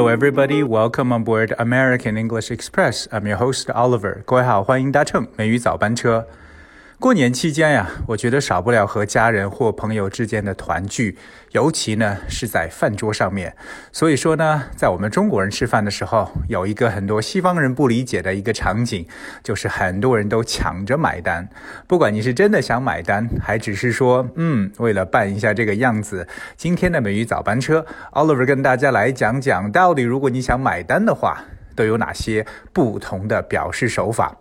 Hello, everybody. Welcome on board American English Express. I'm your host Oliver. 各位好，欢迎搭乘美语早班车。 过年期间呀，我觉得少不了和家人或朋友之间的团聚，尤其呢是在饭桌上面。所以说呢，在我们中国人吃饭的时候，有一个很多西方人不理解的一个场景，就是很多人都抢着买单。不管你是真的想买单，还只是说，嗯，为了扮一下这个样子。今天的美语早班车，Oliver 跟大家来讲讲，到底如果你想买单的话，都有哪些不同的表示手法。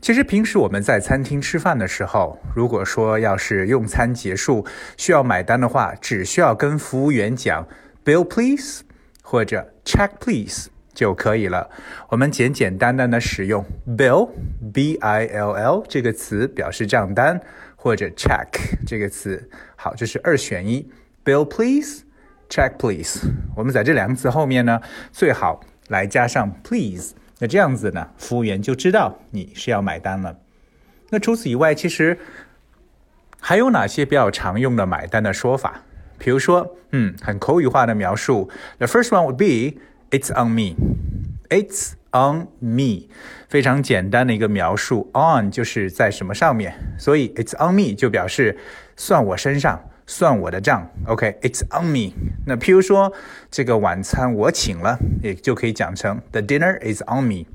其实平时我们在餐厅吃饭的时候，如果说要是用餐结束需要买单的话，只需要跟服务员讲 “bill please” 或者 “check please” 就可以了。我们简简单单的使用 “bill” b i l l 这个词表示账单，或者 “check” 这个词。好，这是二选一：“bill please”，“check please”。我们在这两个词后面呢，最好来加上 “please”。那这样子呢，服务员就知道你是要买单了。那除此以外，其实还有哪些比较常用的买单的说法？比如说，嗯，很口语化的描述。The first one would be "It's on me." It's on me，非常简单的一个描述。On 就是在什么上面，所以 It's on me 就表示算我身上。算我的账，OK，It's on me。那譬如说，这个晚餐我请了，也就可以讲成 The dinner is on me。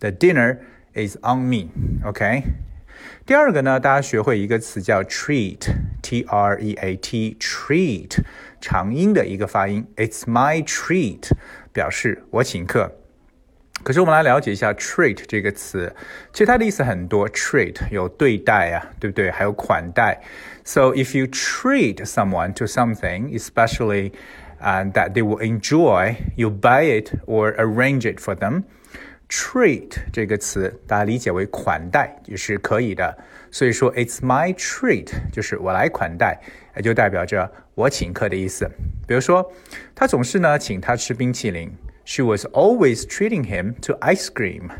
The dinner is on me，OK。第二个呢，大家学会一个词叫 treat，T R E A T，treat，长音的一个发音。It's my treat，表示我请客。可是我们来了解一下 treat 这个词，其实它的意思很多。treat 有对待啊，对不对？还有款待。So if you treat someone to something, especially uh, that they will enjoy, you buy it or arrange it for them. Treat 这个词，大家理解为款待也是可以的。所以说，It's my treat，就是我来款待，也就代表着我请客的意思。比如说，他总是呢请他吃冰淇淋。 She was always treating him to ice cream.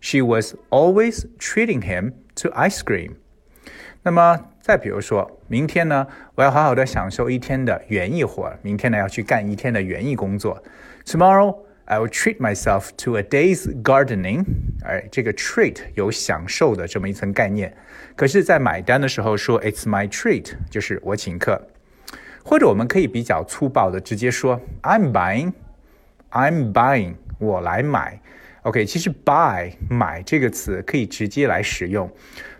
She was always treating him to ice cream. 那么再比如说，明天呢，我要好好的享受一天的园艺活。明天呢，要去干一天的园艺工作。Tomorrow I will treat myself to a day's gardening。哎，这个 treat 有享受的这么一层概念。可是，在买单的时候说 It's my treat，就是我请客。或者我们可以比较粗暴的直接说 I'm buying。 I'm buying，我来买。OK，其实 buy 买这个词可以直接来使用，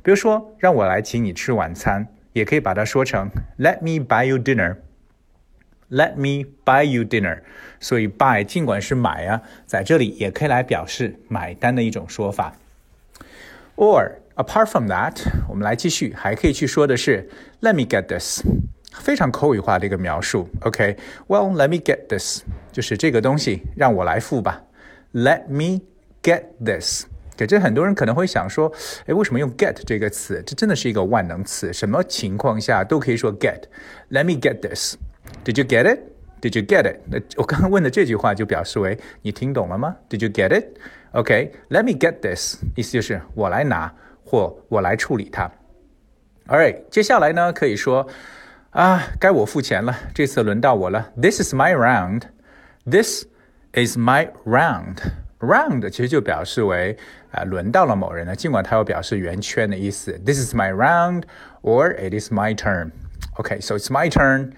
比如说让我来请你吃晚餐，也可以把它说成 Let me buy you dinner。Let me buy you dinner。所以 buy 尽管是买啊，在这里也可以来表示买单的一种说法。Or apart from that，我们来继续，还可以去说的是 Let me get this。非常口语化的一个描述。OK，Well let me get this，就是这个东西让我来付吧。Let me get this。给这很多人可能会想说，哎，为什么用 get 这个词？这真的是一个万能词，什么情况下都可以说 get。Let me get this。Did you get it? Did you get it? 那我刚刚问的这句话就表示为你听懂了吗？Did you get it? OK，Let me get this，意思就是我来拿或我来处理它。All right，接下来呢可以说。啊，该我付钱了，这次轮到我了。This is my round. This is my round. Round 其实就表示为啊，轮到了某人了，尽管它有表示圆圈的意思。This is my round, or it is my turn. OK, so it's my turn.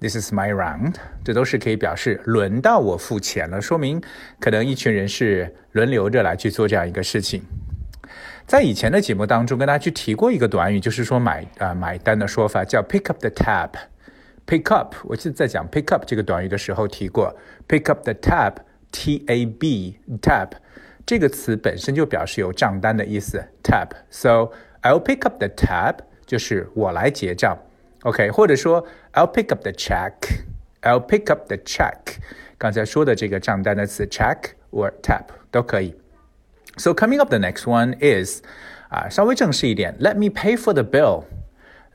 This is my round. 这都是可以表示轮到我付钱了，说明可能一群人是轮流着来去做这样一个事情。在以前的节目当中，跟大家去提过一个短语，就是说买啊买单的说法叫 pick up the tab。pick up，我记得在讲 pick up 这个短语的时候提过 pick up the tab，t a b tab 这个词本身就表示有账单的意思 tab。So I'll pick up the tab，就是我来结账，OK，或者说 I'll pick up the check，I'll pick up the check。刚才说的这个账单的词 check or tab 都可以。 So coming up, the next one is 啊，稍微正式一点。Let me pay for the bill.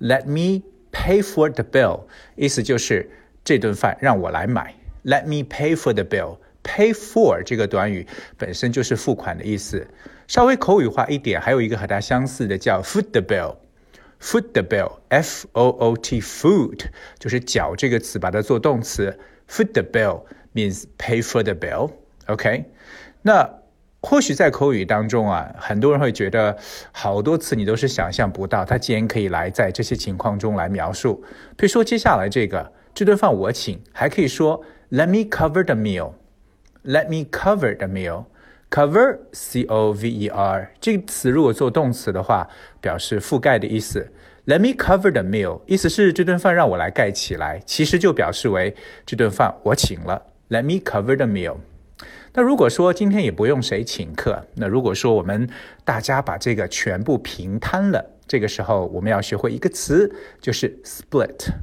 Let me pay for the bill，意思就是这顿饭让我来买。Let me pay for the bill. Pay for 这个短语本身就是付款的意思。稍微口语化一点，还有一个和它相似的叫 foot the bill。foot the bill，F O O T foot 就是缴这个词，把它做动词。foot the bill。 means pay for the bill. OK，那 或许在口语当中啊，很多人会觉得好多次你都是想象不到，它竟然可以来在这些情况中来描述。比如说接下来这个，这顿饭我请，还可以说 Let me cover the meal. Let me cover the meal. Cover, C-O-V-E-R 这个词如果做动词的话，表示覆盖的意思。Let me cover the meal，意思是这顿饭让我来盖起来，其实就表示为这顿饭我请了。Let me cover the meal。那如果说今天也不用谁请客，那如果说我们大家把这个全部平摊了，这个时候我们要学会一个词，就是 split。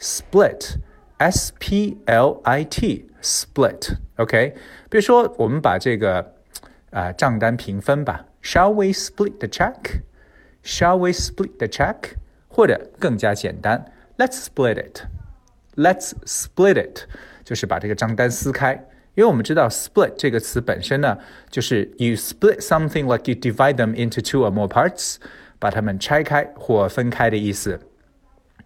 split，S P L I T，split。OK，比如说我们把这个啊账单平分吧。Shall we split the check? Shall we split the check? 或者更加简单，Let's split it. Let's split it，就是把这个账单撕开。因为我们知道 split 这个词本身呢，就是 you split something like you divide them into two or more parts，把它们拆开或分开的意思。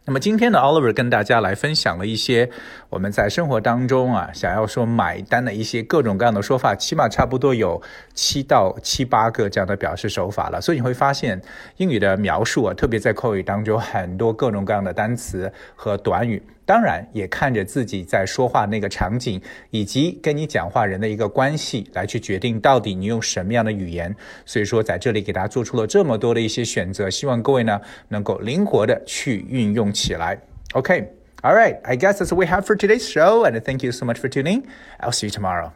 那么今天呢，Oliver 跟大家来分享了一些我们在生活当中啊，想要说买单的一些各种各样的说法，起码差不多有七到七八个这样的表示手法了。所以你会发现，英语的描述啊，特别在口语当中，很多各种各样的单词和短语。当然，也看着自己在说话那个场景，以及跟你讲话人的一个关系，来去决定到底你用什么样的语言。所以说，在这里给大家做出了这么多的一些选择，希望各位呢能够灵活的去运用起来。OK，All right，I guess that's what we have for today's show，and thank you so much for tuning. I'll see you tomorrow.